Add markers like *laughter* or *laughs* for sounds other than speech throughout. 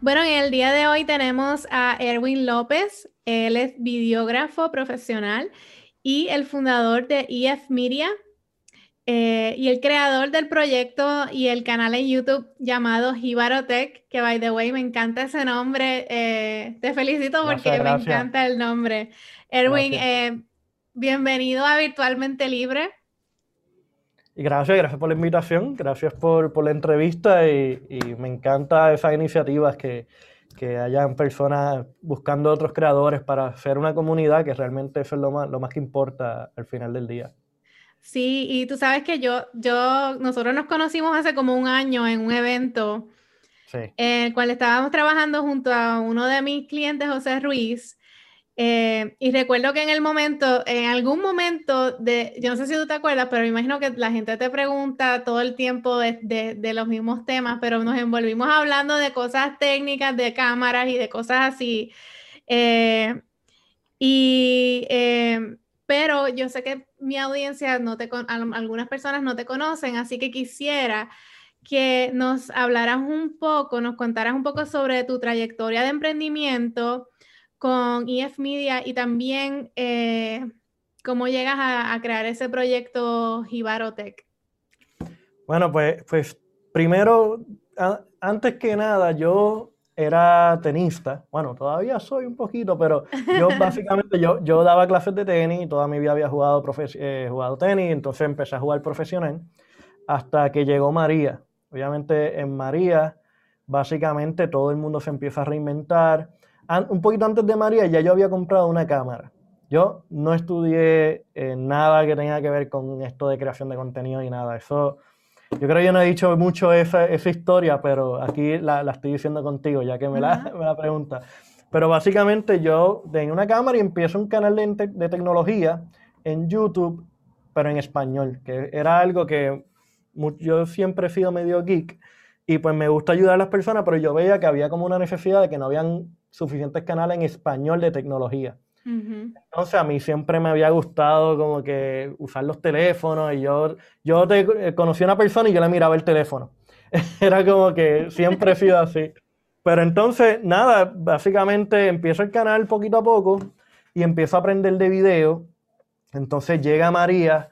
Bueno, en el día de hoy tenemos a Erwin López. Él es videógrafo profesional y el fundador de EF Media eh, y el creador del proyecto y el canal en YouTube llamado Jibarotech, que by the way me encanta ese nombre. Eh, te felicito porque me encanta el nombre. Erwin, eh, bienvenido a Virtualmente Libre. Y gracias, gracias por la invitación, gracias por, por la entrevista y, y, me encanta esas iniciativas que, que, hayan personas buscando otros creadores para hacer una comunidad, que realmente eso es lo más, lo más que importa al final del día. Sí, y tú sabes que yo, yo, nosotros nos conocimos hace como un año en un evento en el cual estábamos trabajando junto a uno de mis clientes, José Ruiz, eh, y recuerdo que en el momento, en algún momento de, yo no sé si tú te acuerdas, pero me imagino que la gente te pregunta todo el tiempo de, de, los mismos temas, pero nos envolvimos hablando de cosas técnicas, de cámaras y de cosas así. Eh, y, eh, pero yo sé que mi audiencia, no te, algunas personas no te conocen, así que quisiera que nos hablaras un poco, nos contaras un poco sobre tu trayectoria de emprendimiento con EF Media y también eh, cómo llegas a, crear ese proyecto Jibarotech. Bueno, pues, pues primero, antes que nada, yo era tenista. Bueno, todavía soy un poquito, pero yo *laughs* básicamente yo, yo daba clases de tenis y toda mi vida había jugado, eh, jugado tenis, entonces empecé a jugar profesional hasta que llegó María. Obviamente en María, básicamente todo el mundo se empieza a reinventar un poquito antes de María ya yo había comprado una cámara. Yo no estudié eh, nada que tenga que ver con esto de creación de contenido y nada. Eso, yo creo que yo no he dicho mucho esa, esa historia, pero aquí la, la, estoy diciendo contigo, ya que me la, *laughs* me la pregunta. Pero básicamente yo tengo una cámara y empiezo un canal de, de, tecnología en YouTube, pero en español, que era algo que yo siempre he sido medio geek y pues me gusta ayudar a las personas, pero yo veía que había como una necesidad de que no habían suficientes canales en español de tecnología. Entonces a mí siempre me había gustado como que usar los teléfonos y yo, yo te, eh, conocí a una persona y yo le miraba el teléfono. *laughs* Era como que siempre he sido así. Pero entonces, nada, básicamente empiezo el canal poquito a poco y empiezo a aprender de video. Entonces llega María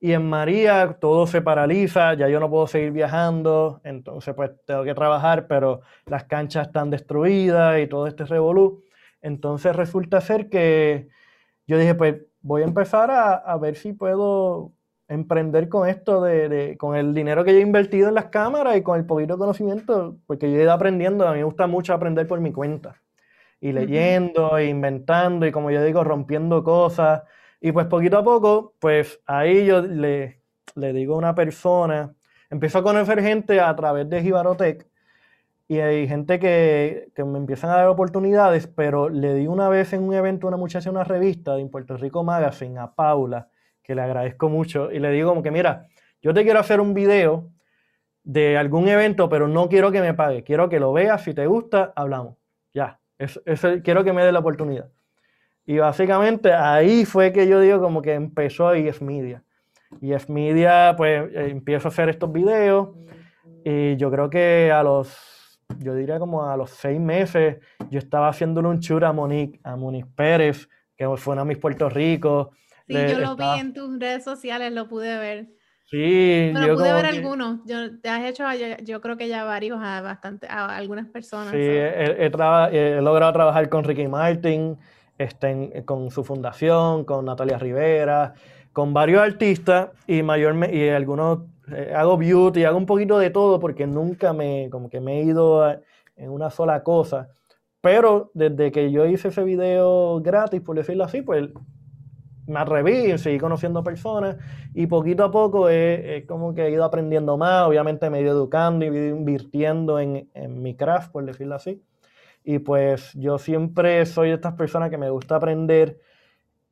y en María todo se paraliza, ya yo no puedo seguir viajando, entonces pues tengo que trabajar, pero las canchas están destruidas y todo este revolú. Entonces resulta ser que yo dije, pues voy a empezar a, a ver si puedo emprender con esto, de, de, con el dinero que yo he invertido en las cámaras y con el poquito conocimiento, porque yo he ido aprendiendo, a mí me gusta mucho aprender por mi cuenta, y leyendo, e inventando, y como yo digo, rompiendo cosas y pues poquito a poco, pues ahí yo le, le digo a una persona, empiezo a conocer gente a través de Jibarotech y hay gente que, que, me empiezan a dar oportunidades, pero le di una vez en un evento a una muchacha una revista de Puerto Rico Magazine, a Paula, que le agradezco mucho, y le digo como que, mira, yo te quiero hacer un video de algún evento, pero no quiero que me pague, quiero que lo veas, si te gusta, hablamos. Ya, es, quiero que me dé la oportunidad. Y básicamente ahí fue que yo digo como que empezó EF Media. Y EF Media, pues eh, empiezo a hacer estos videos y yo creo que a los, yo diría como a los seis meses, yo estaba haciéndole un chur a Monique, a Monique Pérez, que fue una de mis Puerto Rico. Sí, yo lo vi en tus redes sociales, lo pude ver. Sí, yo pude ver algunos. Yo, te has hecho, yo, creo que ya varios a bastante, a algunas personas. Sí, he, he, logrado trabajar con Ricky Martin, estén con su fundación, con Natalia Rivera, con varios artistas y, mayormente, y algunos, eh, hago beauty, hago un poquito de todo porque nunca me, como que me he ido en una sola cosa. Pero desde que yo hice ese video gratis, por decirlo así, pues me atreví, seguí conociendo personas y poquito a poco es como que he ido aprendiendo más, obviamente me he ido educando y he invirtiendo en, en mi craft, por decirlo así. Y pues yo siempre soy de estas personas que me gusta aprender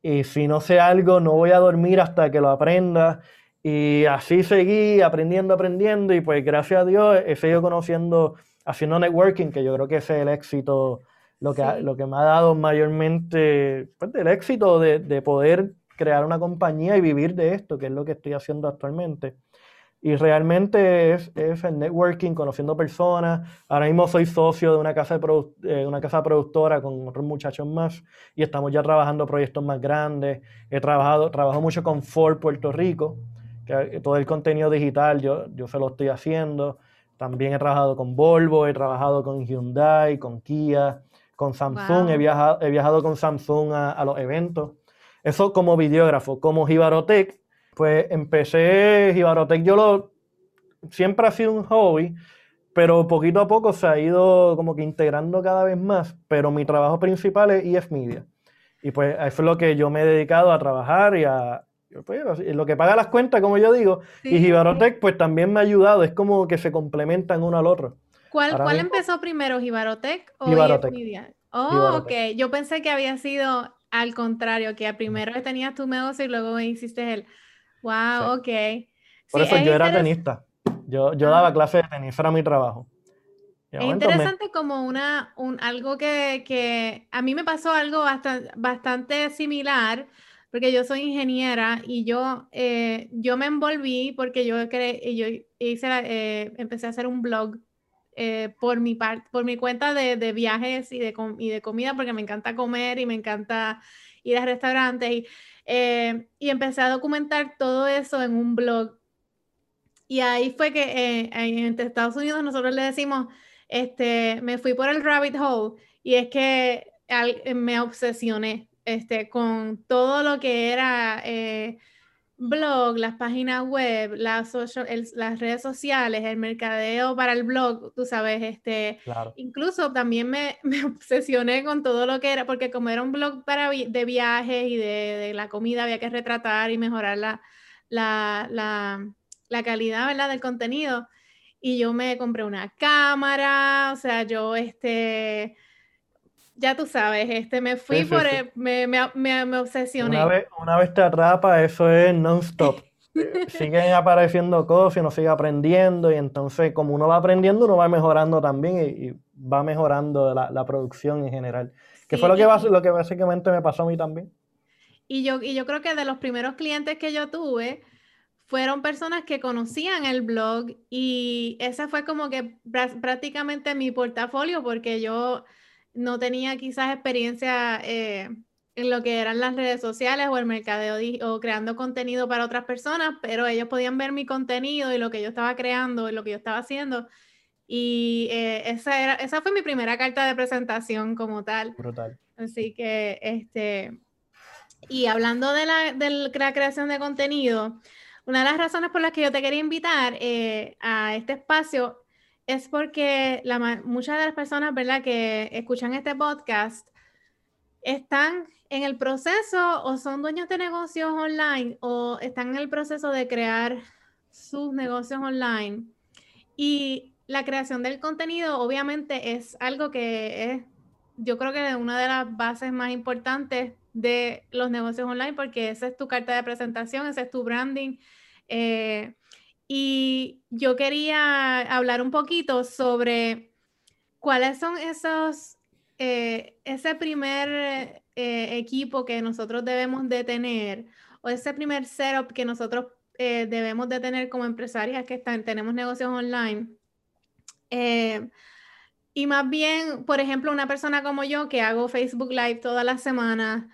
y si no sé algo no voy a dormir hasta que lo aprenda y así seguí aprendiendo, aprendiendo y pues gracias a Dios he seguido conociendo, haciendo networking, que yo creo que ese es el éxito, lo que, lo que me ha dado mayormente, pues el éxito de, de poder crear una compañía y vivir de esto, que es lo que estoy haciendo actualmente. Y realmente es, es, el networking, conociendo personas. Ahora mismo soy socio de una casa, de eh, una casa productora con otros muchachos más y estamos ya trabajando proyectos más grandes. He trabajado, trabajo mucho con Ford Puerto Rico, que todo el contenido digital yo, yo se lo estoy haciendo. También he trabajado con Volvo, he trabajado con Hyundai, con Kia, con Samsung. He, viajado, he viajado con Samsung a, a los eventos. Eso como videógrafo, como Jibarotec, pues empecé Jibarotec, yo lo siempre ha sido un hobby, pero poquito a poco se ha ido como que integrando cada vez más, pero mi trabajo principal es EF Media. Y pues eso es lo que yo me he dedicado a trabajar y a pues, lo que paga las cuentas, como yo digo, y Jibarotec pues también me ha ayudado, es como que se complementan uno al otro. ¿Cuál, ¿cuál empezó primero, Jibarotec o Jibarotec. Media? Oh, ok. Yo pensé que había sido al contrario, que primero tenías tu negocio y luego hiciste el... Wow, ok. Por eso yo era tenista. Yo, yo daba clases de tenis, era mi trabajo. es interesante como una, un, algo que, que, a mí me pasó algo bastante, bastante similar, porque yo soy ingeniera y yo, eh, yo me envolví porque yo, yo hice, eh, empecé a hacer un blog eh, por, mi por mi cuenta de, de viajes y de, y de, comida, porque me encanta comer y me encanta ir a restaurantes. Y, eh, y empecé a documentar todo eso en un blog. Y ahí fue que eh, en Estados Unidos nosotros le decimos, este, me fui por el rabbit hole y es que me obsesioné este, con todo lo que era blog, las páginas web, las, las redes sociales, el mercadeo para el blog, tú sabes, este, incluso también me, *laughs* me, obsesioné con todo lo que era, porque como era un blog para de viajes y de, de la comida, había que retratar y mejorar la, la, la, la calidad, ¿verdad?, del contenido. Y yo me compré una cámara, o sea, yo, este, ya tú sabes, este, me fui por, Me, me, me, obsesioné. Una vez, una vez te atrapa, eso es non-stop. *laughs* Siguen apareciendo cosas y uno sigue aprendiendo y entonces como uno va aprendiendo, uno va mejorando también y, va mejorando la, la, producción en general. Que fue lo que, lo que básicamente me pasó a mí también. Y yo, y yo creo que de los primeros clientes que yo tuve, fueron personas que conocían el blog y ese fue como que prácticamente mi portafolio porque yo no tenía quizás experiencia eh, en lo que eran las redes sociales o el mercadeo o creando contenido para otras personas, pero ellos podían ver mi contenido y lo que yo estaba creando y lo que yo estaba haciendo. Y eh, esa, era, esa fue mi primera carta de presentación como tal. Brutal. Así que, este, y hablando de la, de la creación de contenido, una de las razones por las que yo te quería invitar eh, a este espacio es porque muchas de las personas, ¿verdad?, que escuchan este podcast están en el proceso o son dueños de negocios online o están en el proceso de crear sus negocios online. Y la creación del contenido obviamente es algo que es, yo creo que es una de las bases más importantes de los negocios online porque esa es tu carta de presentación, ese es tu branding. Eh, y yo quería hablar un poquito sobre cuáles son esos, eh, ese primer eh, equipo que nosotros debemos de tener o ese primer setup que nosotros eh, debemos de tener como empresarias que están, tenemos negocios online. y más bien, por ejemplo, una persona como yo que hago Facebook Live todas las semanas,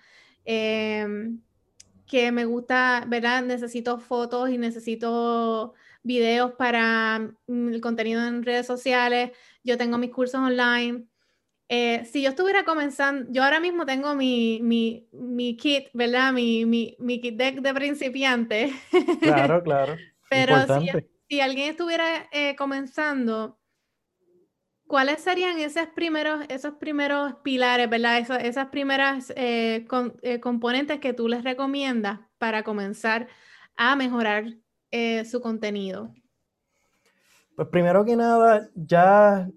que me gusta, ¿verdad? Necesito fotos y necesito videos para mm, el contenido en redes sociales, yo tengo mis cursos online. Eh, si yo estuviera comenzando, yo ahora mismo tengo mi, mi, mi kit, ¿verdad? Mi, mi, mi, kit deck de principiante. *laughs* Claro, claro. Pero si, si, alguien estuviera eh, comenzando, ¿cuáles serían esos primeros, esos primeros pilares, ¿verdad? Esas, esas primeras eh, componentes que tú les recomiendas para comenzar a mejorar eh, su contenido? Pues primero que nada, ya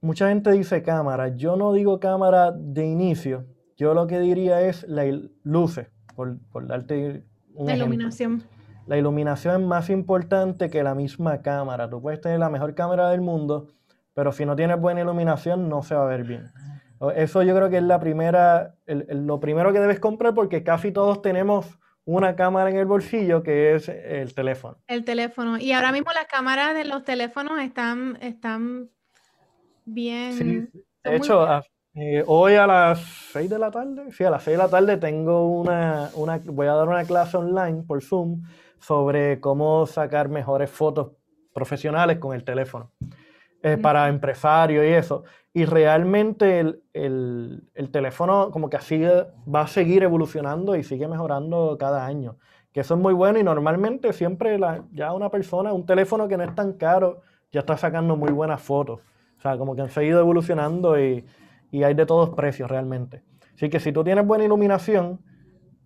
mucha gente dice cámara. Yo no digo cámara de inicio. Yo lo que diría es la luces, por, por darte un La iluminación. La iluminación es más importante que la misma cámara. Tú puedes tener la mejor cámara del mundo, pero si no tienes buena iluminación no se va a ver bien. Eso yo creo que es la primera, lo primero que debes comprar porque casi todos tenemos una cámara en el bolsillo que es el teléfono. El teléfono. Y ahora mismo las cámaras de los teléfonos están, están bien. Sí. De hecho, eh, hoy a las 6 de la tarde, sí, a las 6 de la tarde tengo una, una, voy a dar una clase online por Zoom sobre cómo sacar mejores fotos profesionales con el teléfono. Eh, para empresarios y eso. Y realmente el, el, el, teléfono como que así va a seguir evolucionando y sigue mejorando cada año. Que eso es muy bueno y normalmente siempre la, ya una persona, un teléfono que no es tan caro, ya está sacando muy buenas fotos. O sea, como que han seguido evolucionando y, y hay de todos precios realmente. Así que si tú tienes buena iluminación,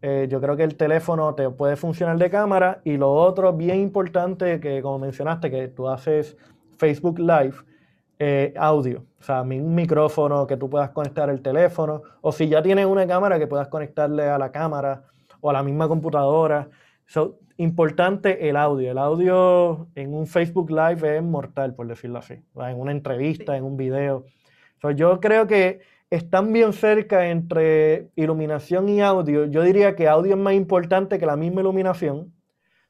eh, yo creo que el teléfono te puede funcionar de cámara y lo otro bien importante que como mencionaste que tú haces Facebook Live, eh, audio, o sea, un micrófono que tú puedas conectar el teléfono, o si ya tienes una cámara que puedas conectarle a la cámara o a la misma computadora. So, importante el audio. El audio en un Facebook Live es mortal, por decirlo así, en una entrevista, en un video. So, yo creo que están bien cerca entre iluminación y audio. Yo diría que audio es más importante que la misma iluminación,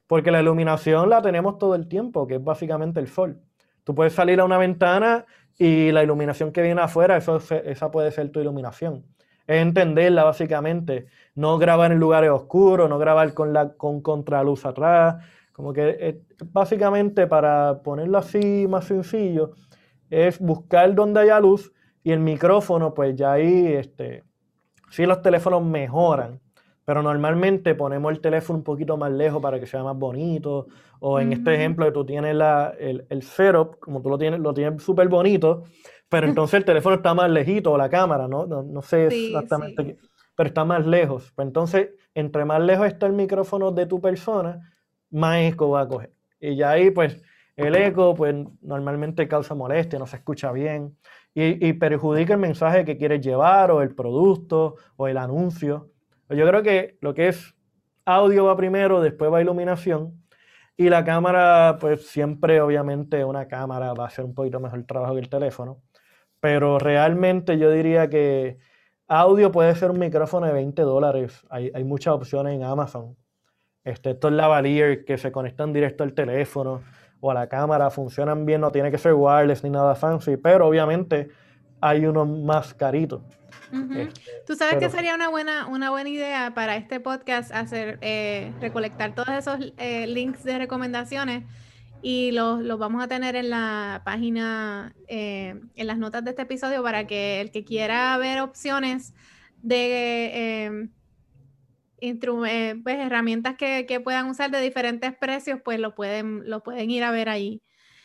porque la iluminación la tenemos todo el tiempo, que es básicamente el sol. Tú puedes salir a una ventana y la iluminación que viene afuera, eso, esa puede ser tu iluminación. Es entenderla básicamente. No grabar en lugares oscuros, no grabar con, la, con contraluz atrás. Como que eh, básicamente para ponerlo así más sencillo, es buscar donde haya luz y el micrófono, pues ya ahí, este, sí los teléfonos mejoran, pero normalmente ponemos el teléfono un poquito más lejos para que sea más bonito. O en este ejemplo, tú tienes la, el, el, setup, como tú lo tienes, lo tienes súper bonito, pero *laughs* entonces el teléfono está más lejito, o la cámara, ¿no? No, no sé exactamente, pero está más lejos. Pues entonces, entre más lejos está el micrófono de tu persona, más eco va a coger. Y ya ahí, pues, el eco, pues, normalmente causa molestia, no se escucha bien y, y perjudica el mensaje que quieres llevar, o el producto, o el anuncio. Yo creo que lo que es audio va primero, después va iluminación. Y la cámara, pues siempre, obviamente, una cámara va a hacer un poquito mejor trabajo que el teléfono. Pero realmente yo diría que audio puede ser un micrófono de 20 dólares. Hay, hay muchas opciones en Amazon. Este, estos lavalier que se conectan directo al teléfono o a la cámara, funcionan bien, no tiene que ser wireless ni nada fancy, pero obviamente hay unos más caritos. Este, Tú sabes que sería una buena, una buena idea para este podcast hacer, eh, recolectar todos esos eh, links de recomendaciones y los, los, vamos a tener en la página, eh, en las notas de este episodio para que el que quiera ver opciones de pues, herramientas que, que, puedan usar de diferentes precios, pues lo pueden, lo pueden ir a ver ahí.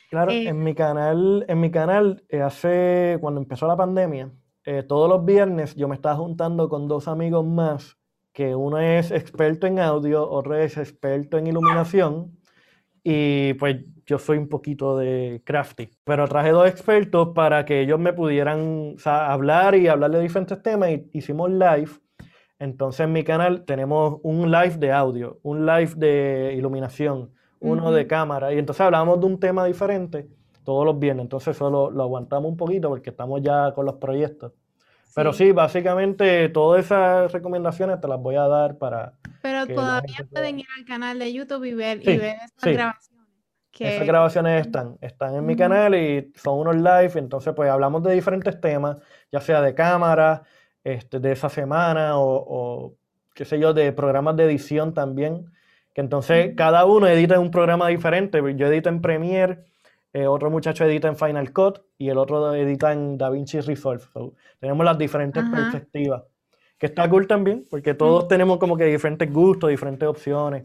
Claro, en mi canal, en mi canal, hace, cuando empezó la pandemia, eh, todos los viernes yo me estaba juntando con dos amigos más, que uno es experto en audio, otro es experto en iluminación, y pues yo soy un poquito de crafty. Pero traje dos expertos para que ellos me pudieran hablar y hablar de diferentes temas, y hicimos live. Entonces en mi canal tenemos un live de audio, un live de iluminación, uno de cámara, y entonces hablamos de un tema diferente todos los viernes. Entonces solo lo aguantamos un poquito porque estamos ya con los proyectos. Pero sí, básicamente todas esas recomendaciones te las voy a dar para... Pero todavía pueden ir al canal de YouTube y ver, y ver esas grabaciones. Esas grabaciones están, están en mi canal y son unos live, entonces pues hablamos de diferentes temas, ya sea de cámara, este, de esa semana o, o, qué sé yo, de programas de edición también, que entonces cada uno edita un programa diferente, yo edito en Premiere, eh, otro muchacho edita en Final Cut y el otro edita en DaVinci Resolve. tenemos las diferentes perspectivas. Que está cool también, porque todos mm. tenemos como que diferentes gustos, diferentes opciones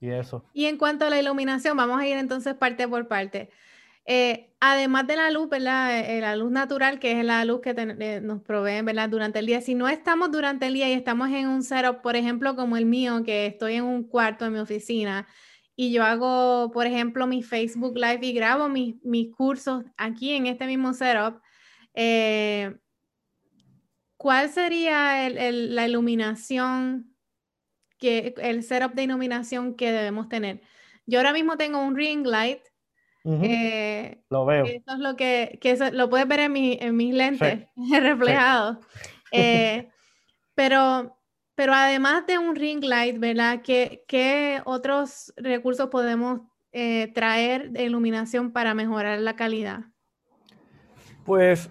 y eso. Y en cuanto a la iluminación, vamos a ir entonces parte por parte. Eh, además de la luz, ¿verdad? Eh, la luz natural, que es la luz que nos proveen, ¿verdad? Durante el día. Si no estamos durante el día y estamos en un setup, por ejemplo, como el mío, que estoy en un cuarto en mi oficina, y yo hago, por ejemplo, mi Facebook Live y grabo mis, mis cursos aquí en este mismo setup, Eh, ¿Cuál sería la iluminación, que, el setup de iluminación que debemos tener? Yo ahora mismo tengo un ring light. Eh, lo veo. Eso es lo que, lo puedes ver en, en mis lentes *laughs* reflejados. *laughs* Eh, pero, pero además de un ring light, ¿verdad? ¿Qué, otros recursos podemos eh, traer de iluminación para mejorar la calidad? Pues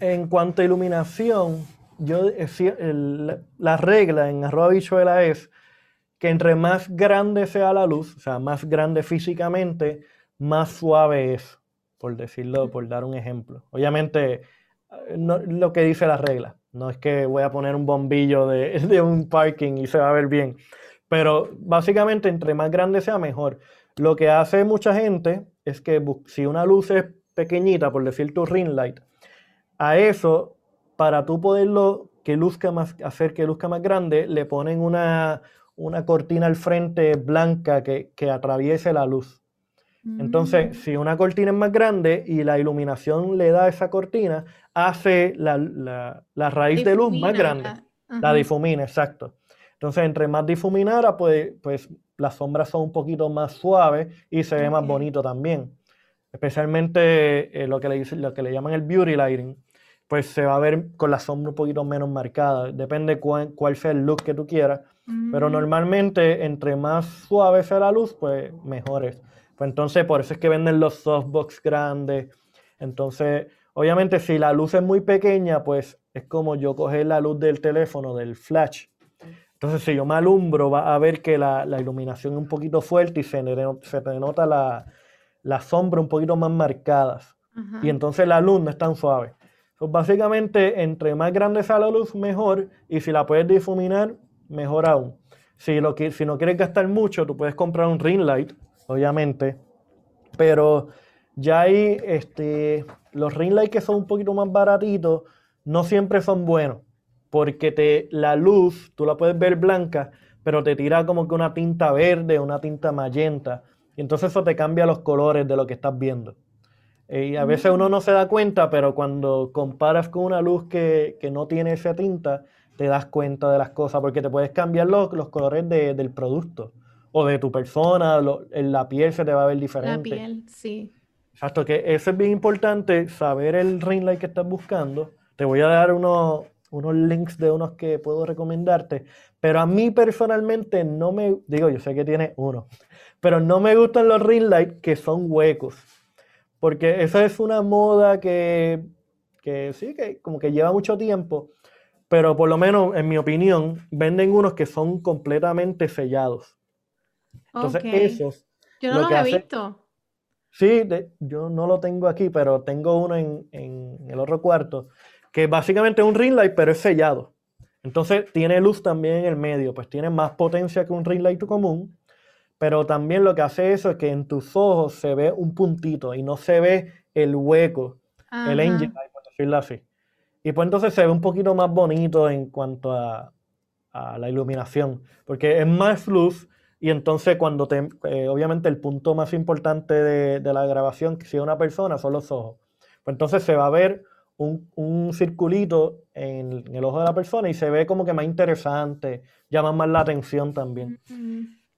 en cuanto a iluminación, yo la regla en arroba bichuela es que entre más grande sea la luz, o sea, más grande físicamente, más suave es, por decirlo, por dar un ejemplo. Obviamente, eh, no, lo que dice la regla, no es que voy a poner un bombillo de, *laughs* de un parking y se va a ver bien, pero básicamente entre más grande sea mejor. Lo que hace mucha gente es que si una luz es pequeñita, por decir tu ring light, a eso, para tú poderlo que luzca más, hacer que luzca más grande, le ponen una, cortina al frente blanca que, atraviese la luz. Entonces, mm. si una cortina es más grande y la iluminación le da esa cortina, hace la, raíz de luz más grande. La difumina, exacto. Entonces, entre más difuminara, pues, pues las sombras son un poquito más suaves y se ve más bonito también. Especialmente eh, lo, que le, lo que le llaman el beauty lighting, pues se va a ver con la sombra un poquito menos marcada. Depende cuál, cuál sea el look que tú quieras. Pero mm. normalmente, entre más suave sea la luz, pues mejor es. Pues entonces, por eso es que venden los softbox grandes. Entonces, obviamente, si la luz es muy pequeña, pues es como yo coger la luz del teléfono, del flash, entonces, si yo me alumbro, va a ver que la, iluminación es un poquito fuerte y se, se te nota la, sombra un poquito más marcadas. Y entonces la luz no es tan suave. Pues básicamente, entre más grande sea la luz, mejor. Y si la puedes difuminar, mejor aún. Si, lo, si no quieres gastar mucho, tú puedes comprar un ring light, obviamente. Pero ya ahí, este, los ring lights que son un poquito más baratitos, no siempre son buenos porque te, la luz, tú la puedes ver blanca, pero te tira como que una tinta verde, una tinta magenta, y entonces eso te cambia los colores de lo que estás viendo. Eh, y a veces uno no se da cuenta, pero cuando comparas con una luz que, no tiene esa tinta, te das cuenta de las cosas, porque te puedes cambiar los, los colores del producto o de tu persona, en la piel se te va a ver diferente. La piel, sí. Exacto, que eso es bien importante, saber el ring light que estás buscando. Te voy a dar unos, unos links de unos que puedo recomendarte, pero a mí personalmente no me, digo, yo sé que tiene uno, pero no me gustan los ring light que son huecos, porque esa es una moda que, que sí, que como que lleva mucho tiempo, pero por lo menos en mi opinión, venden unos que son completamente sellados. Entonces esos... Yo no los he visto. Sí, yo no lo tengo aquí, pero tengo uno en, en el otro cuarto que básicamente es un ring light, pero es sellado. Entonces tiene luz también en el medio, pues tiene más potencia que un ring light común, pero también lo que hace eso es que en tus ojos se ve un puntito y no se ve el hueco, el engine light, por decirlo así. Y pues entonces se ve un poquito más bonito en cuanto a, la iluminación, porque es más luz y entonces cuando te, eh, obviamente el punto más importante de, de la grabación, si es una persona, son los ojos. Pues entonces se va a ver un, circulito en, el ojo de la persona y se ve como que más interesante, llama más la atención también.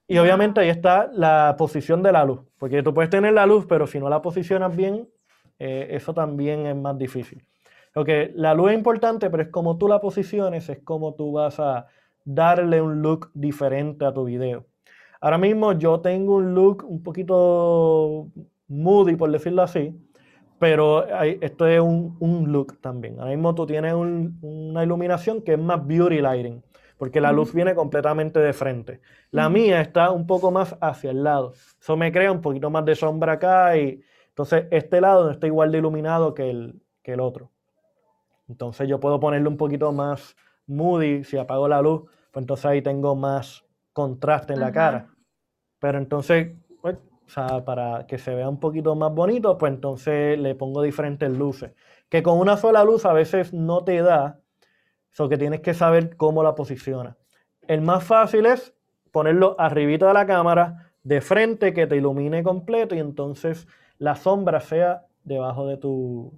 Y obviamente ahí está la posición de la luz, porque tú puedes tener la luz, pero si no la posicionas bien, eh, eso también es más difícil. Porque la luz es importante, pero es como tú la posiciones, es como tú vas a darle un look diferente a tu video. Ahora mismo yo tengo un look un poquito moody, por decirlo así, pero esto es un, look también. Ahora mismo tú tienes una iluminación que es más beauty lighting, porque la luz viene completamente de frente. La mía está un poco más hacia el lado. Eso me crea un poquito más de sombra acá y entonces este lado no está igual de iluminado que el, que el otro. Entonces yo puedo ponerle un poquito más moody, si apago la luz, pues entonces ahí tengo más contraste en la cara. Pero entonces o sea, para que se vea un poquito más bonito, pues entonces le pongo diferentes luces. Que con una sola luz a veces no te da, eso que tienes que saber cómo la posiciona. El más fácil es ponerlo arribita de la cámara, de frente, que te ilumine completo y entonces la sombra sea debajo de tu,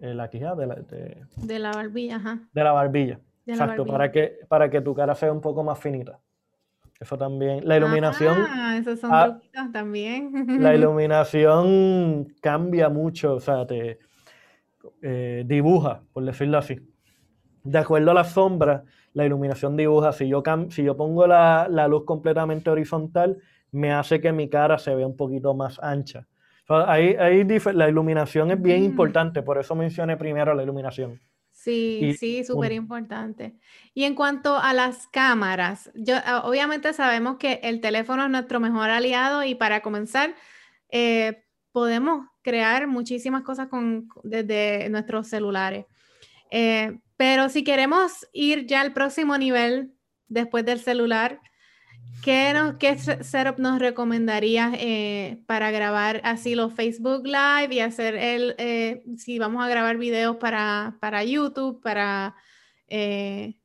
eh, la quijada, de la, de, la barbilla, ajá. De la barbilla. Exacto, Para, que, para que tu cara sea un poco más finita. Eso también. La iluminación. Ah, esos son ah, también. La *laughs* iluminación cambia mucho, o sea, te eh, dibuja, por decirlo así. De acuerdo a la sombra, la iluminación dibuja. Si yo, si yo pongo la, la, luz completamente horizontal, me hace que mi cara se vea un poquito más ancha. ahí, ahí la iluminación es bien mm. importante, por eso mencioné primero la iluminación. Sí, sí, súper importante. Y en cuanto a las cámaras, yo ah, obviamente sabemos que el teléfono es nuestro mejor aliado y para comenzar, eh, podemos crear muchísimas cosas con, desde nuestros celulares. Eh, pero si queremos ir ya al próximo nivel después del celular, ¿qué, qué setup nos recomendarías eh, para grabar así los Facebook Live y hacer el, eh, si vamos a grabar videos para, para YouTube, para eh,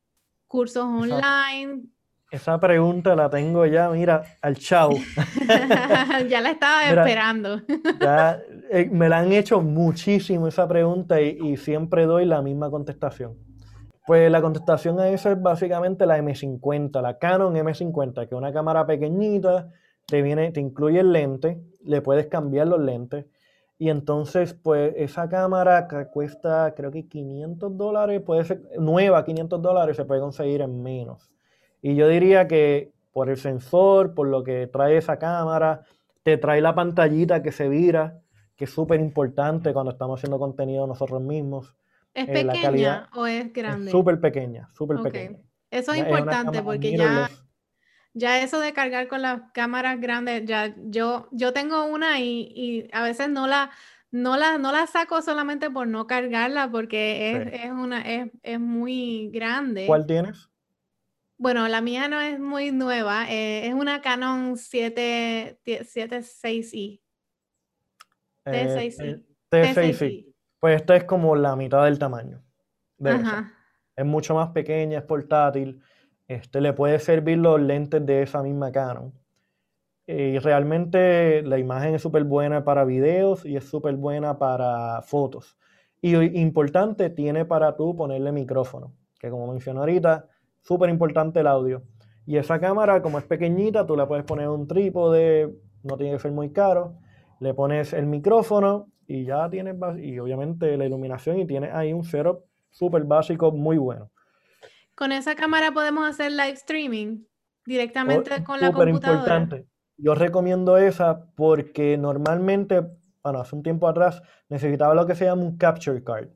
cursos online? Esa pregunta la tengo ya, mira, al chau. *laughs* ya la estaba esperando. ya, *laughs* me la han hecho muchísimo esa pregunta y, y siempre doy la misma contestación. Pues la contestación a eso es básicamente la M50, la Canon M50, que es una cámara pequeñita, te, viene, te incluye el lente, le puedes cambiar los lentes. Y entonces, pues esa cámara que cuesta creo que 500 dólares, puede ser nueva, 500 dólares, se puede conseguir en menos. Y yo diría que por el sensor, por lo que trae esa cámara, te trae la pantallita que se vira, que es súper importante cuando estamos haciendo contenido nosotros mismos. ¿Es eh, pequeña o es grande? Súper pequeña, súper pequeña. Eso es, importante porque ya, ya eso de cargar con las cámaras grandes, ya yo, yo tengo una y, a veces no la, no la, no la saco solamente por no cargarla porque es, una, es, muy grande. ¿Cuál tienes? Bueno, la mía no es muy nueva, eh, es una Canon 7, 76i. T6i. T6i. Pues esta es como la mitad del tamaño. Es mucho más pequeña, es portátil. Este, le puede servir los lentes de esa misma Canon. Y realmente la imagen es súper buena para videos y es súper buena para fotos. Y importante, tiene para tú ponerle micrófono, que como mencioné ahorita, súper importante el audio. Y esa cámara, como es pequeñita, tú le puedes poner un trípode, no tiene que ser muy caro. Le pones el micrófono y ya tienes, y obviamente la iluminación y tienes ahí un setup súper básico muy bueno. Con esa cámara podemos hacer live streaming directamente oh, con la computadora. importante. Yo recomiendo esa porque normalmente, bueno, hace un tiempo atrás necesitaba lo que se llama un capture card.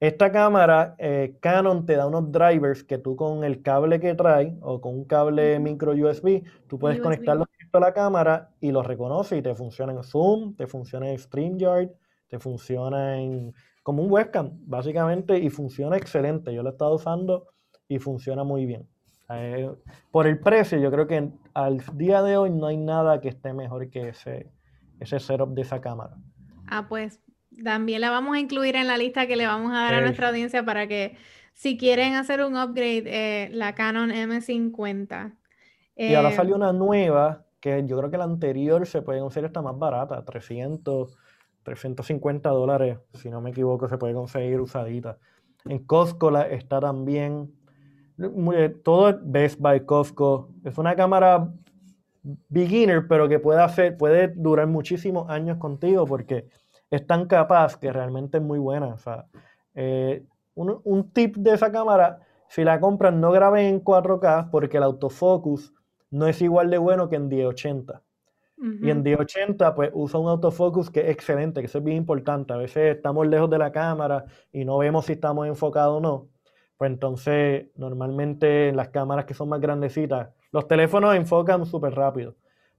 Esta cámara, eh, Canon te da unos drivers que tú con el cable que trae o con un cable micro USB, tú puedes conectarlo a la cámara y lo reconoce y te funciona en Zoom, te funciona en StreamYard, te funciona en, como un webcam, básicamente, y funciona excelente. Yo lo he estado usando y funciona muy bien. Eh, por el precio, yo creo que al día de hoy no hay nada que esté mejor que ese, ese setup de esa cámara. Ah, pues también la vamos a incluir en la lista que le vamos a dar a nuestra audiencia para que si quieren hacer un upgrade, eh, la Canon M50. y ahora salió una nueva, que yo creo que la anterior se puede conseguir esta más barata, 300 350 dólares, si no me equivoco, se puede conseguir usadita. En Costco está también. Todo es Best Buy Costco. Es una cámara beginner, pero que puede, hacer, puede durar muchísimos años contigo porque es tan capaz que realmente es muy buena. O sea, eh, un, tip de esa cámara, si la compran, no graben en 4K porque el autofocus no es igual de bueno que en 1080. Y en D80, pues usa un autofocus que es excelente, que eso es bien importante. A veces estamos lejos de la cámara y no vemos si estamos enfocados o no. Pues entonces, normalmente en las cámaras que son más grandecitas, los teléfonos enfocan súper rápido.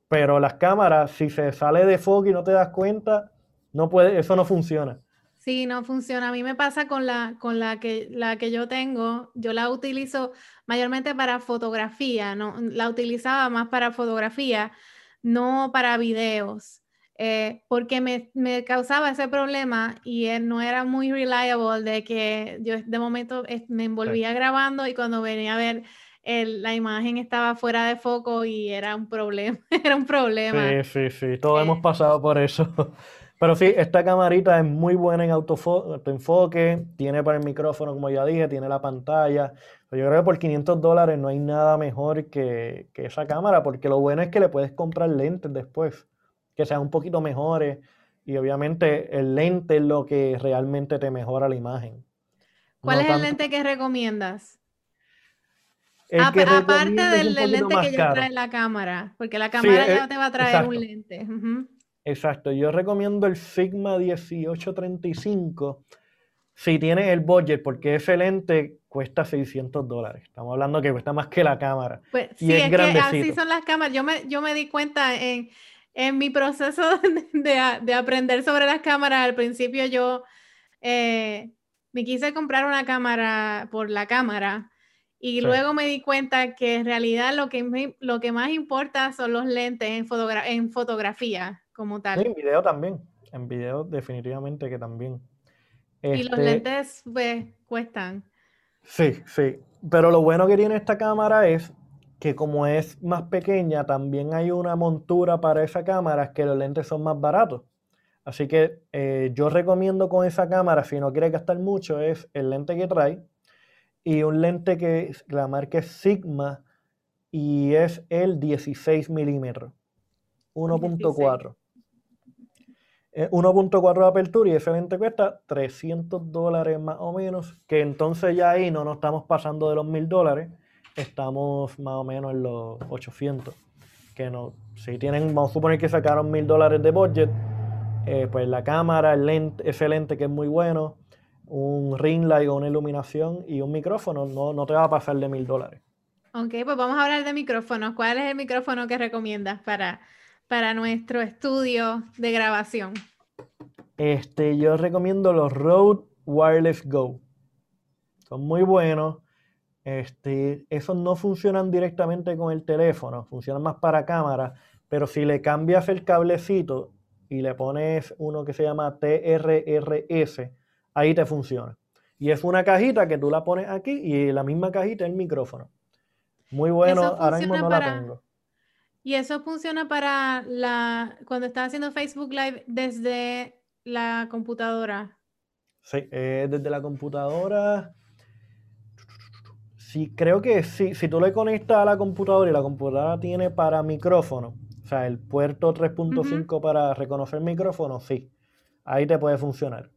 Pero las cámaras, si se sale de foco y no te das cuenta, no puede, eso no funciona. Sí, no funciona. A mí me pasa con la, con la que, la que yo tengo, yo la utilizo mayormente para fotografía, ¿no? La utilizaba más para fotografía no para videos, eh, porque me, me, causaba ese problema y él no era muy reliable de que yo de momento me envolvía grabando y cuando venía a ver la imagen estaba fuera de foco y era un problema, *laughs* era un problema. Sí, sí, sí, todos hemos eh. pasado por eso. *laughs* Pero sí, esta camarita es muy buena en autoenfoque, tiene para el micrófono, como ya dije, tiene la pantalla. Yo creo que por 500 dólares no hay nada mejor que, que, esa cámara, porque lo bueno es que le puedes comprar lentes después, que sean un poquito mejores. Y obviamente el lente es lo que realmente te mejora la imagen. ¿Cuál es el lente que recomiendas? aparte del, lente que ya trae la cámara, porque la cámara ya te va a traer un lente. Exacto, yo recomiendo el Sigma 1835 si tienes el budget, porque ese lente cuesta 600 dólares. Estamos hablando que cuesta más que la cámara. Pues, y sí, es, que así son las cámaras. Yo me, yo me di cuenta en, en mi proceso *laughs* de, de, aprender sobre las cámaras. Al principio yo eh, me quise comprar una cámara por la cámara y luego me di cuenta que en realidad lo que, lo que más importa son los lentes en, en fotografía como tal. en video también. En video definitivamente que también. y los este lentes pues cuestan. Sí, sí. Pero lo bueno que tiene esta cámara es que como es más pequeña, también hay una montura para esa cámara que los lentes son más baratos. Así que eh, yo recomiendo con esa cámara, si no quiere gastar mucho, es el lente que trae y un lente que la marca es Sigma y es el 16 milímetros, 1.4. 1.4 de apertura y ese lente cuesta 300 dólares más o menos, que entonces ya ahí no nos estamos pasando de los 1000 dólares, estamos más o menos en los 800. Que no, si tienen, vamos a suponer que sacaron 1000 dólares de budget, eh, pues la cámara, el lente, ese lente que es muy bueno, un ring light o una iluminación y un micrófono, no, no te va a pasar de mil dólares. Ok, pues vamos a hablar de micrófonos. ¿Cuál es el micrófono que recomiendas para, para nuestro estudio de grabación? Este, yo recomiendo los Rode Wireless Go. Son muy buenos. Este, esos no funcionan directamente con el teléfono, funcionan más para cámara, pero si le cambias el cablecito y le pones uno que se llama TRRS, ahí te funciona. Y es una cajita que tú la pones aquí y la misma cajita es el micrófono. Muy bueno, ahora mismo no la tengo. Y eso funciona para la cuando estás haciendo Facebook Live desde la computadora. Sí, eh, desde la computadora. Sí, creo que sí. Si tú le conectas a la computadora y la computadora tiene para micrófono, o sea, el puerto 3.5 para reconocer micrófono, sí. Ahí te puede funcionar.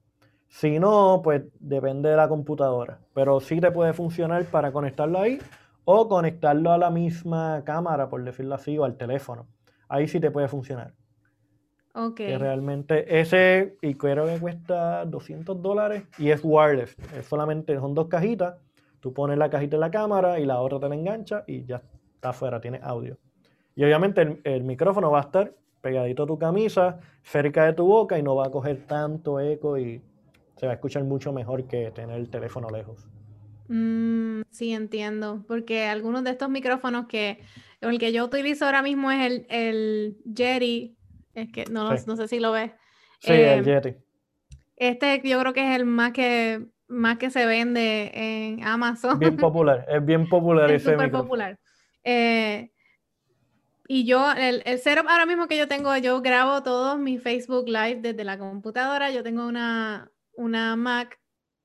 Si no, pues depende de la computadora. Pero sí te puede funcionar para conectarlo ahí o conectarlo a la misma cámara, por decirlo así, o al teléfono. Ahí sí te puede funcionar. Ok. Que realmente ese, y creo que cuesta 200 dólares y es wireless. Es solamente, son dos cajitas. Tú pones la cajita en la cámara y la otra te la engancha y ya está afuera, tiene audio. Y obviamente el, el micrófono va a estar pegadito a tu camisa, cerca de tu boca y no va a coger tanto eco y se va a escuchar mucho mejor que tener el teléfono lejos. Mm, sí, entiendo, porque algunos de estos micrófonos que el que yo utilizo ahora mismo es el, el Yeti, es que no, no sé si lo ves. Sí, el eh, Yeti. Este yo creo que es el más que más que se vende en Amazon. Bien *laughs* popular, es bien popular es ese micrófono. popular. Eh, y yo, el, el setup ahora mismo que yo tengo, yo grabo todos mis Facebook Live desde la computadora. Yo tengo una, una Mac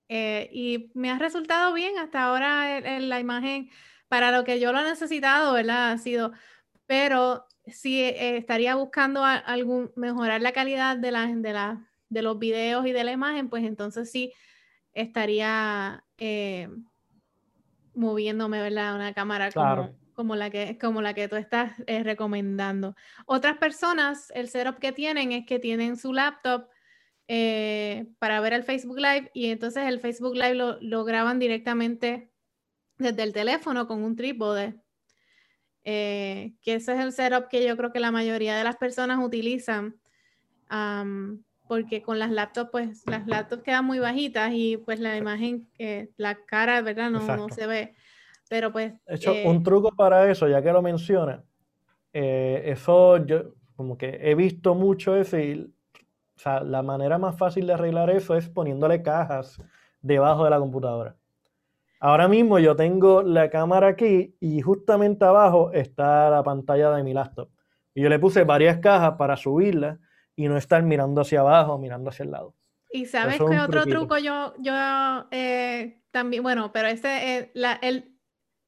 eh, y me ha resultado bien hasta ahora en, la imagen para lo que yo lo he necesitado, ¿verdad? Ha sido, pero si eh, estaría buscando algún, mejorar la calidad de, la, de, la, de los videos y de la imagen, pues entonces sí estaría eh, moviéndome, ¿verdad? Una cámara como, como, la que, como la que tú estás recomendando. Otras personas, el setup que tienen es que tienen su laptop eh, para ver el Facebook Live y entonces el Facebook Live lo, graban directamente desde el teléfono con un trípode. Eh, que ese es el setup que yo creo que la mayoría de las personas utilizan. porque con las laptops, pues las laptops quedan muy bajitas y pues la imagen, eh, la cara, ¿verdad? No, no, se ve. Pero pues... De hecho, un truco para eso, ya que lo menciona, eso yo como que he visto mucho eso y o sea, la manera más fácil de arreglar eso es poniéndole cajas debajo de la computadora. Ahora mismo yo tengo la cámara aquí y justamente abajo está la pantalla de mi laptop. Y yo le puse varias cajas para subirla y no estar mirando hacia abajo, mirando hacia el lado. Y sabes que otro truco yo, yo eh, también, bueno, pero este, eh, la, el,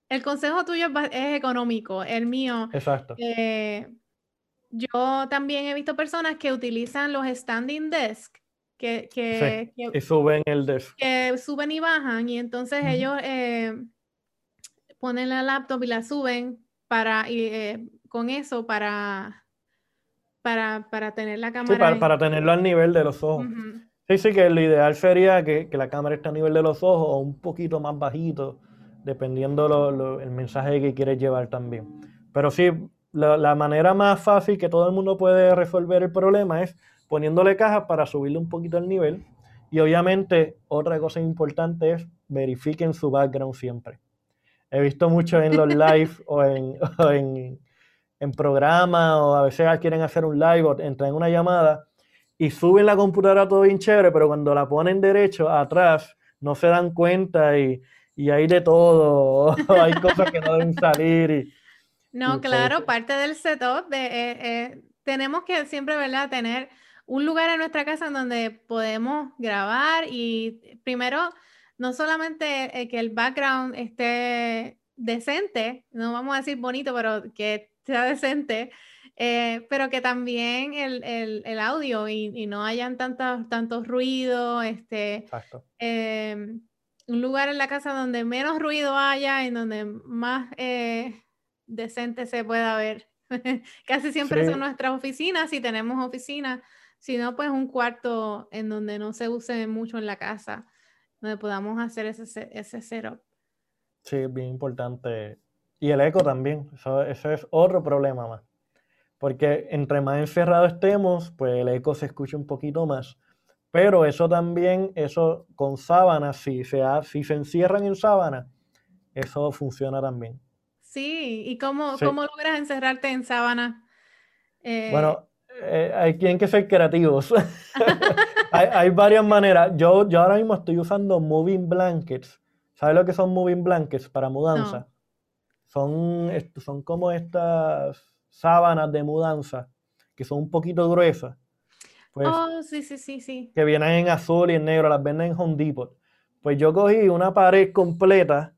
el consejo tuyo es, económico, el mío. Exacto. Eh, yo también he visto personas que utilizan los standing desk, que, que, y suben el desk. Que suben y bajan, y entonces ellos ponen la laptop y la suben para, y, con eso para, para, para tener la cámara. Sí, para, tenerlo al nivel de los ojos. Sí, sí, que lo ideal sería que, la cámara esté a nivel de los ojos o un poquito más bajito, dependiendo lo, el mensaje que quieres llevar también. Pero sí, la, manera más fácil que todo el mundo puede resolver el problema es poniéndole cajas para subirle un poquito el nivel. Y obviamente, otra cosa importante es verifiquen su background siempre. He visto mucho en los *laughs* live o en, o en, en programas o a veces quieren hacer un live o entrar en una llamada y suben la computadora todo bien chévere, pero cuando la ponen derecho atrás no se dan cuenta y, y hay de todo, *laughs* hay cosas que no deben salir. No, claro, parte del setup de, eh, eh, tenemos que siempre, ¿verdad? Tener un lugar en nuestra casa en donde podemos grabar y primero, no solamente eh, que el background esté decente, no vamos a decir bonito, pero que sea decente, eh, pero que también el, el, el audio y, no hayan tantos, tantos ruidos, este, em, un lugar en la casa donde menos ruido haya, en donde más eh, decente se pueda ver. *laughs* Casi siempre son nuestras oficinas, si tenemos oficinas, si no, pues un cuarto en donde no se use mucho en la casa, donde podamos hacer ese, ese setup. Sí, bien importante. Y el eco también, eso, eso es otro problema más porque entre más encerrado estemos, pues el eco se escucha un poquito más. Pero eso también, eso con sábanas, si se, si se encierran en sábanas, eso funciona también. Sí, ¿y cómo, cómo logras encerrarte en sábana? Eh, bueno, eh, hay, tienen que ser creativos. *laughs* *laughs* hay, hay, varias maneras. Yo, yo ahora mismo estoy usando moving blankets. ¿Sabes lo que son moving blankets para mudanza? Son, son como estas sábanas de mudanza que son un poquito gruesas. Pues, oh, sí, sí, sí, sí. Que vienen en azul y en negro, las venden en Home Depot. Pues yo cogí una pared completa,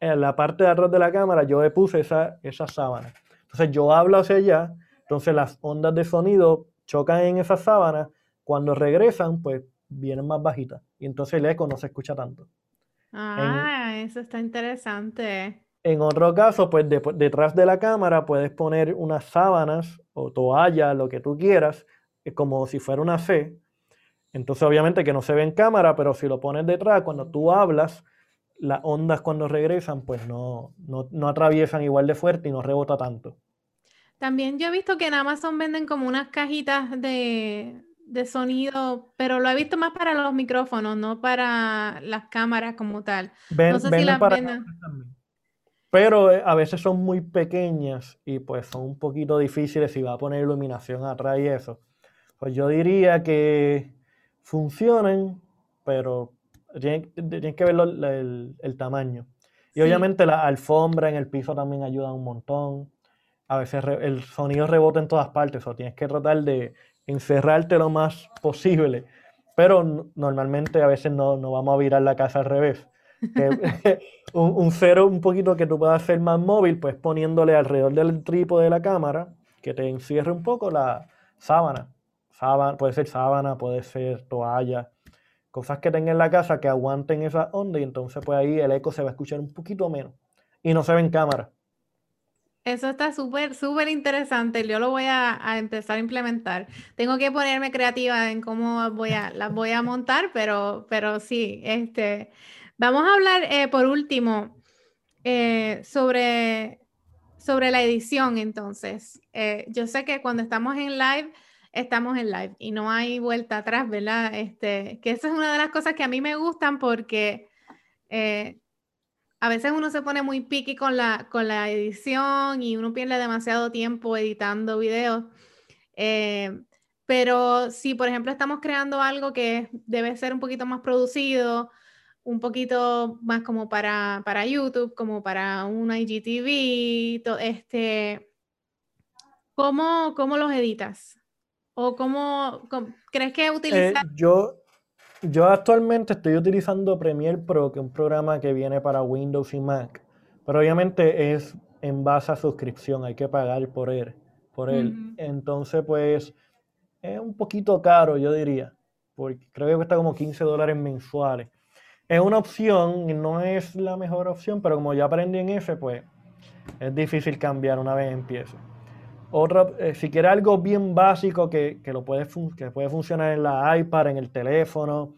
en la parte de atrás de la cámara, yo le puse esa, esa sábana. Entonces yo hablo hacia allá, entonces las ondas de sonido chocan en esa sábana, cuando regresan, pues vienen más bajitas. Y entonces el eco no se escucha tanto. Ah, eso está interesante. En otro caso, pues detrás de la cámara puedes poner unas sábanas o toalla, lo que tú quieras, eh, como si fuera una C. Entonces, obviamente que no se ve en cámara, pero si lo pones detrás, cuando tú hablas, las ondas cuando regresan, pues no, no, atraviesan igual de fuerte y no rebota tanto. También yo he visto que en Amazon venden como unas cajitas de, sonido, pero lo he visto más para los micrófonos, no para las cámaras como tal. no sé si las venden. Pero eh, a veces son muy pequeñas y pues son un poquito difíciles si va a poner iluminación atrás y eso. Pues yo diría que funcionan, pero tienen, que ver el, tamaño. Y obviamente la alfombra en el piso también ayuda un montón. A veces el sonido rebota en todas partes, o tienes que tratar de encerrarte lo más posible. Pero normalmente a veces no, no vamos a virar la casa al revés. *laughs* un, cero un poquito que tú puedas hacer más móvil, pues poniéndole alrededor del trípode de la cámara, que te encierre un poco la sábana. sábana puede ser sábana, puede ser toalla, cosas que tenga en la casa que aguanten esa onda y entonces pues ahí el eco se va a escuchar un poquito menos y no se ve en cámara. Eso está súper, súper interesante. Yo lo voy a, empezar a implementar. Tengo que ponerme creativa en cómo voy a, las voy a montar, pero, pero sí, este, Vamos a hablar eh, por último eh, sobre, sobre la edición entonces. Eh, yo sé que cuando estamos en live, estamos en live y no hay vuelta atrás, ¿verdad? Este, que esa es una de las cosas que a mí me gustan porque a veces uno se pone muy picky con la, con la edición y uno pierde demasiado tiempo editando videos. pero si, por ejemplo, estamos creando algo que debe ser un poquito más producido, un poquito más como para, para YouTube, como para un IGTV, este, ¿cómo, ¿cómo los editas? ¿O cómo, crees que utilizar? Eh, yo, yo actualmente estoy utilizando Premiere Pro, que es un programa que viene para Windows y Mac, pero obviamente es en base a suscripción, hay que pagar por él. Por él. Entonces, pues, es un poquito caro, yo diría, porque creo que cuesta como 15 dólares mensuales. Es una opción, no es la mejor opción, pero como ya aprendí en ese, pues es difícil cambiar una vez empiece. Otra, eh, si quieres algo bien básico que, lo puede que puede funcionar en la iPad, en el teléfono,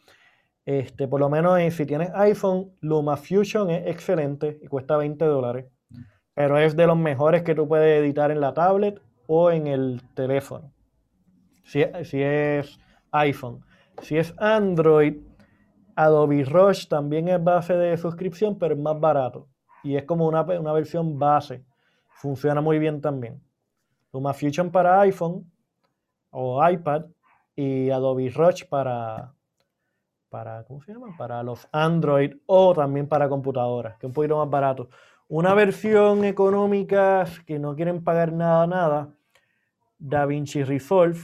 este, por lo menos si tienes iPhone, LumaFusion es excelente y cuesta 20 dólares, pero es de los mejores que tú puedes editar en la tablet o en el teléfono. Si, si es iPhone. Si es Android, Adobe Rush también es base de suscripción, pero es más barato. Y es como una, una versión base. Funciona muy bien también. LumaFusion para iPhone o iPad y Adobe Rush para, para, ¿cómo se llama? Para los Android o también para computadoras, que es un poquito más barato. Una versión económica que no quieren pagar nada, nada, DaVinci Resolve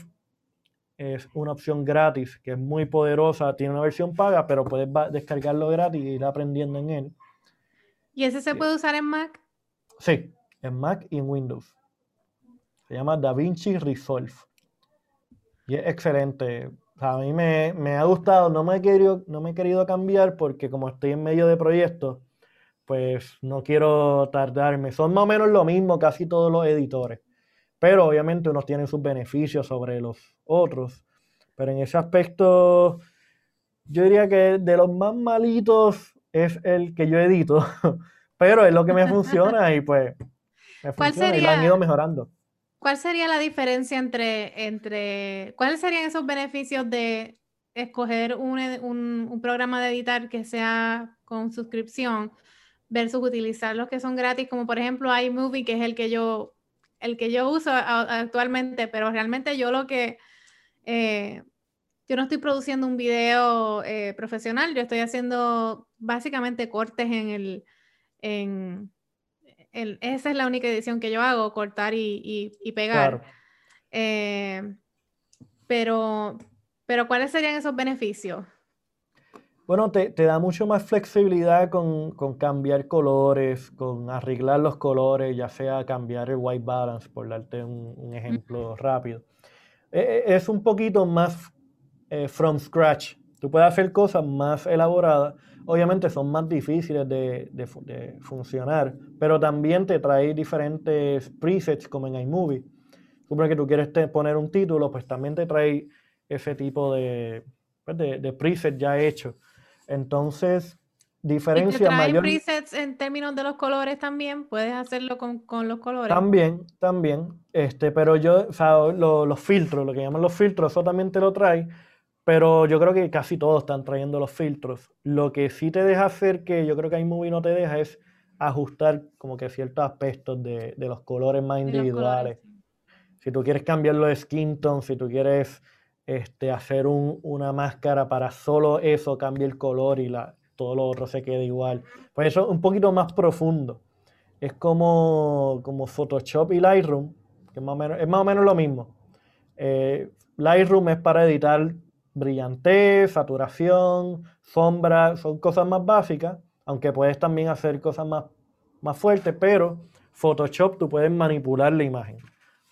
es una opción gratis que es muy poderosa. Tiene una versión paga, pero puedes descargarlo gratis y ir aprendiendo en él. ¿Y ese se puede usar en Mac? Sí, en Mac y en Windows. Se llama DaVinci Resolve. Y es excelente. a mí me, ha gustado, no me, he querido, no me he querido cambiar porque como estoy en medio de proyectos, pues no quiero tardarme. Son más o menos lo mismo casi todos los editores. Pero obviamente unos tienen sus beneficios sobre los otros. Pero en ese aspecto, yo diría que de los más malitos es el que yo edito. *laughs* Pero es lo que me funciona y pues me funciona y lo han ido mejorando. ¿Cuál sería la diferencia entre, entre, cuáles serían esos beneficios de escoger un, un, programa de editar que sea con suscripción versus utilizar los que son gratis, como por ejemplo iMovie, que es el que yo el que yo uso actualmente, pero realmente yo lo que, eh, yo no estoy produciendo un video eh, profesional, yo estoy haciendo básicamente cortes en el, en, esa es la única edición que yo hago, cortar y, pegar. Eh, pero, pero ¿cuáles serían esos beneficios? Bueno, te, da mucho más flexibilidad con, cambiar colores, con arreglar los colores, ya sea cambiar el white balance, por darte un, ejemplo rápido. E, e, es un poquito más eh, from scratch. Tú puedes hacer cosas más elaboradas. Obviamente son más difíciles de, funcionar, pero también te trae diferentes presets como en iMovie. Supone que tú quieres poner un título, pues también te trae ese tipo de, pues de preset ya hecho. Entonces, diferencia ¿Y mayor. presets en términos de los colores también? ¿Puedes hacerlo con, los colores? También, también. Este, pero yo, o sea, los filtros, lo que llaman los filtros, eso también te lo trae. Pero yo creo que casi todos están trayendo los filtros. Lo que sí te deja hacer, que yo creo que iMovie no te deja, es ajustar como que ciertos aspectos de, los colores más individuales. Si tú quieres cambiar los skin tones, si tú quieres este, hacer una máscara para solo eso cambie el color y la, todo lo otro se quede igual. Pues eso es un poquito más profundo. Es como, como Photoshop y Lightroom, que es más o menos, es más o menos lo mismo. Eh, Lightroom es para editar brillantez, saturación, sombra, son cosas más básicas, aunque puedes también hacer cosas más, más fuertes, pero Photoshop tú puedes manipular la imagen.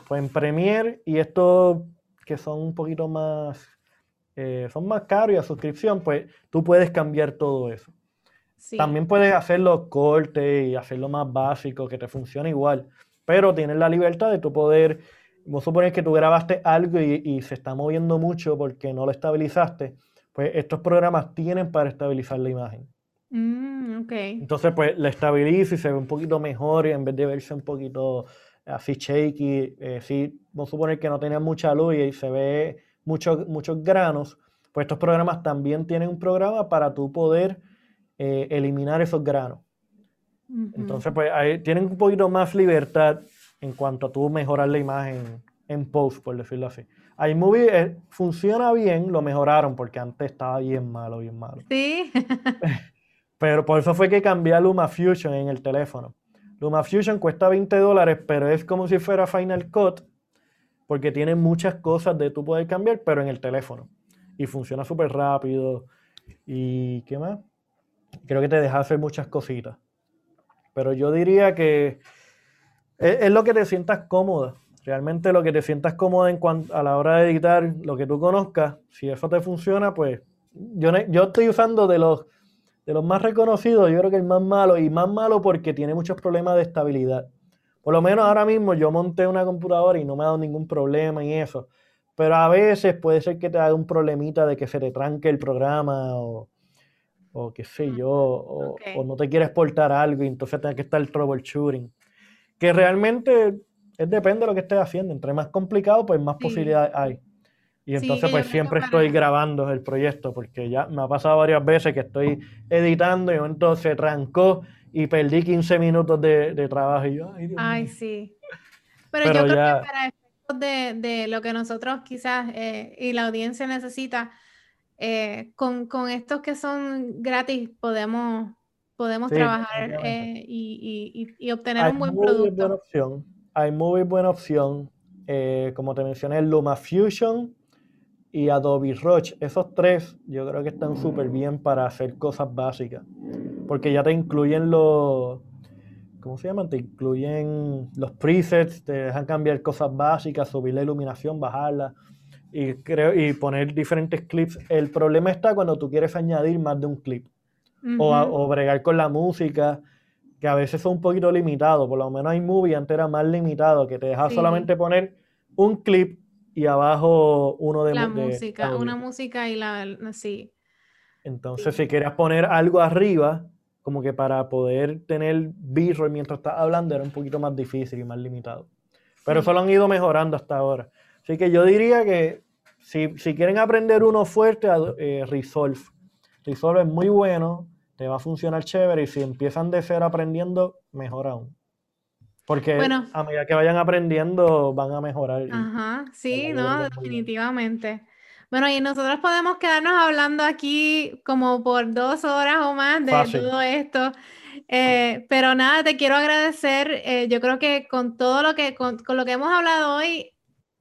Pues en Premiere, y esto que son un poquito más, eh, son más caros y a suscripción, pues tú puedes cambiar todo eso. También puedes hacer los cortes y hacerlo más básico, que te funcione igual, pero tienes la libertad de tu poder, vos supones que tú grabaste algo y, se está moviendo mucho porque no lo estabilizaste, pues estos programas tienen para estabilizar la imagen. Mm, Entonces, pues la estabiliza y se ve un poquito mejor y en vez de verse un poquito así shaky, eh, vamos a suponer que no tenía mucha luz y se ve muchos muchos granos, pues estos programas también tienen un programa para tú poder eh, eliminar esos granos. Entonces, pues ahí tienen un poquito más libertad en cuanto a tú mejorar la imagen en post, por decirlo así. iMovie eh, funciona bien, lo mejoraron porque antes estaba bien malo, bien malo. Sí. *laughs* Pero por eso fue que cambié a LumaFusion en el teléfono. LumaFusion cuesta 20 dólares, pero es como si fuera Final Cut, porque tiene muchas cosas de tú poder cambiar, pero en el teléfono. Y funciona súper rápido. ¿Y qué más? Creo que te deja hacer muchas cositas. Pero yo diría que es, lo que te sientas cómoda. Realmente lo que te sientas cómoda en cuanto a la hora de editar, lo que tú conozcas, si eso te funciona, pues yo, yo estoy usando de los, de los más reconocidos, yo creo que el más malo, y más malo porque tiene muchos problemas de estabilidad. Por lo menos ahora mismo yo monté una computadora y no me ha dado ningún problema y eso. Pero a veces puede ser que te haga un problemita de que se te tranque el programa o, o qué sé yo, o, no te quieres exportar algo y entonces tienes que estar troubleshooting. Que realmente es, depende de lo que estés haciendo. Entre más complicado, pues más posibilidades hay. Y entonces pues siempre estoy grabando el proyecto porque ya me ha pasado varias veces que estoy editando y entonces se trancó y perdí 15 minutos de, trabajo. Y yo, ay, sí. Pero, yo creo que para efectos de, lo que nosotros quizás eh, y la audiencia necesita, eh, con, estos que son gratis podemos, podemos trabajar eh, y, obtener un buen producto. Buena opción. Hay muy buena opción. como te mencioné, LumaFusion y Adobe Roach. Esos tres yo creo que están súper bien para hacer cosas básicas. Porque ya te incluyen los... ¿Cómo se llaman? Te incluyen los presets, te dejan cambiar cosas básicas, subir la iluminación, bajarla y, creo, y poner diferentes clips. El problema está cuando tú quieres añadir más de un clip. O, o, bregar con la música, que a veces son un poquito limitados. Por lo menos iMovie antes era más limitado, que te deja solamente poner un clip y abajo uno de la música, una música y la sí. Entonces, si quieres poner algo arriba, como que para poder tener b mientras estás hablando era un poquito más difícil y más limitado. Pero eso lo han ido mejorando hasta ahora. Así que yo diría que si, quieren aprender uno fuerte, eh, Resolve. Resolve es muy bueno, te va a funcionar chévere y si empiezan de cero aprendiendo, mejor aún. Porque a medida que vayan aprendiendo, van a mejorar. Ajá, sí, no, definitivamente. Bueno, y nosotros podemos quedarnos hablando aquí como por dos horas o más de todo esto. Eh, pero nada, te quiero agradecer. Eh, yo creo que con todo lo que, con, lo que hemos hablado hoy,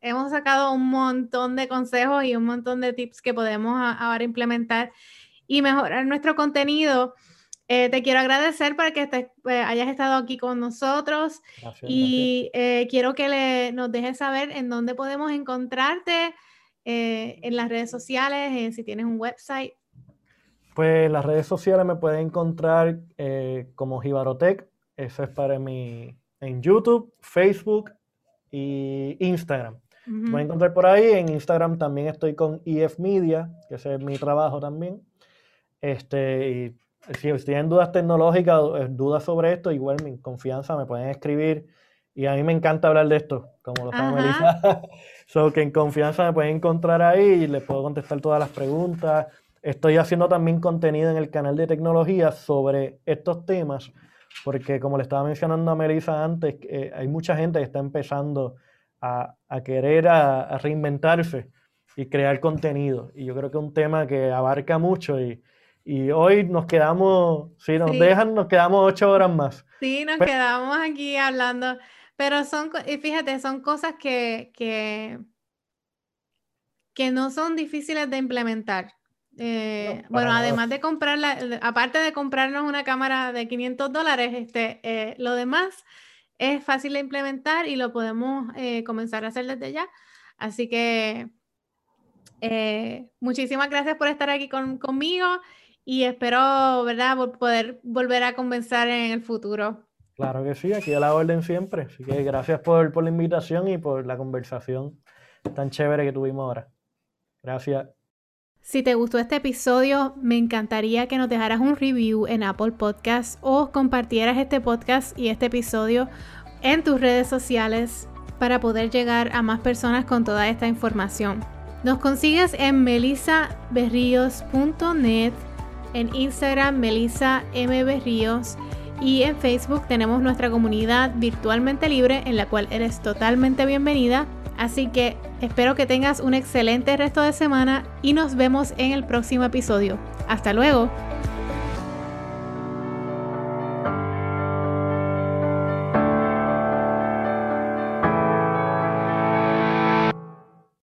hemos sacado un montón de consejos y un montón de tips que podemos ahora implementar y mejorar nuestro contenido. Eh, te quiero agradecer por que eh, hayas estado aquí con nosotros y eh, quiero que nos dejes saber en dónde podemos encontrarte en las redes sociales, si tienes un website. Pues las redes sociales me pueden encontrar como Jibarotec, eso es para mí en YouTube, Facebook y Instagram. Me voy a encontrar por ahí, en Instagram también estoy con EF Media, que ese es mi trabajo también. Este, y si tienen dudas tecnológicas, eh, dudas sobre esto, igual mi confianza me pueden escribir. Y a mí me encanta hablar de esto, como lo sabe Melissa. *laughs* so que en confianza me pueden encontrar ahí y les puedo contestar todas las preguntas. Estoy haciendo también contenido en el canal de tecnología sobre estos temas, porque como le estaba mencionando a Melissa antes, eh, hay mucha gente que está empezando a, a querer a, reinventarse y crear contenido. Y yo creo que es un tema que abarca mucho y, y hoy nos quedamos, si nos dejan, nos quedamos ocho horas más. Sí, nos quedamos aquí hablando. Pero son, y fíjate, son cosas que, que, que no son difíciles de implementar. Eh, bueno, además de comprarla, aparte de comprarnos una cámara de 500 dólares, este, eh, lo demás es fácil de implementar y lo podemos eh, comenzar a hacer desde ya. Así que muchísimas gracias por estar aquí conmigo y espero, ¿verdad?, poder volver a conversar en el futuro. Claro que sí, aquí a la orden siempre. Así que gracias por, por la invitación y por la conversación tan chévere que tuvimos ahora. Gracias. Si te gustó este episodio, me encantaría que nos dejaras un review en Apple Podcasts o compartieras este podcast y este episodio en tus redes sociales para poder llegar a más personas con toda esta información. Nos consigues en melisaberrios.net en Instagram Melissa MB Ríos y en Facebook tenemos nuestra comunidad virtualmente libre en la cual eres totalmente bienvenida. Así que espero que tengas un excelente resto de semana y nos vemos en el próximo episodio. Hasta luego.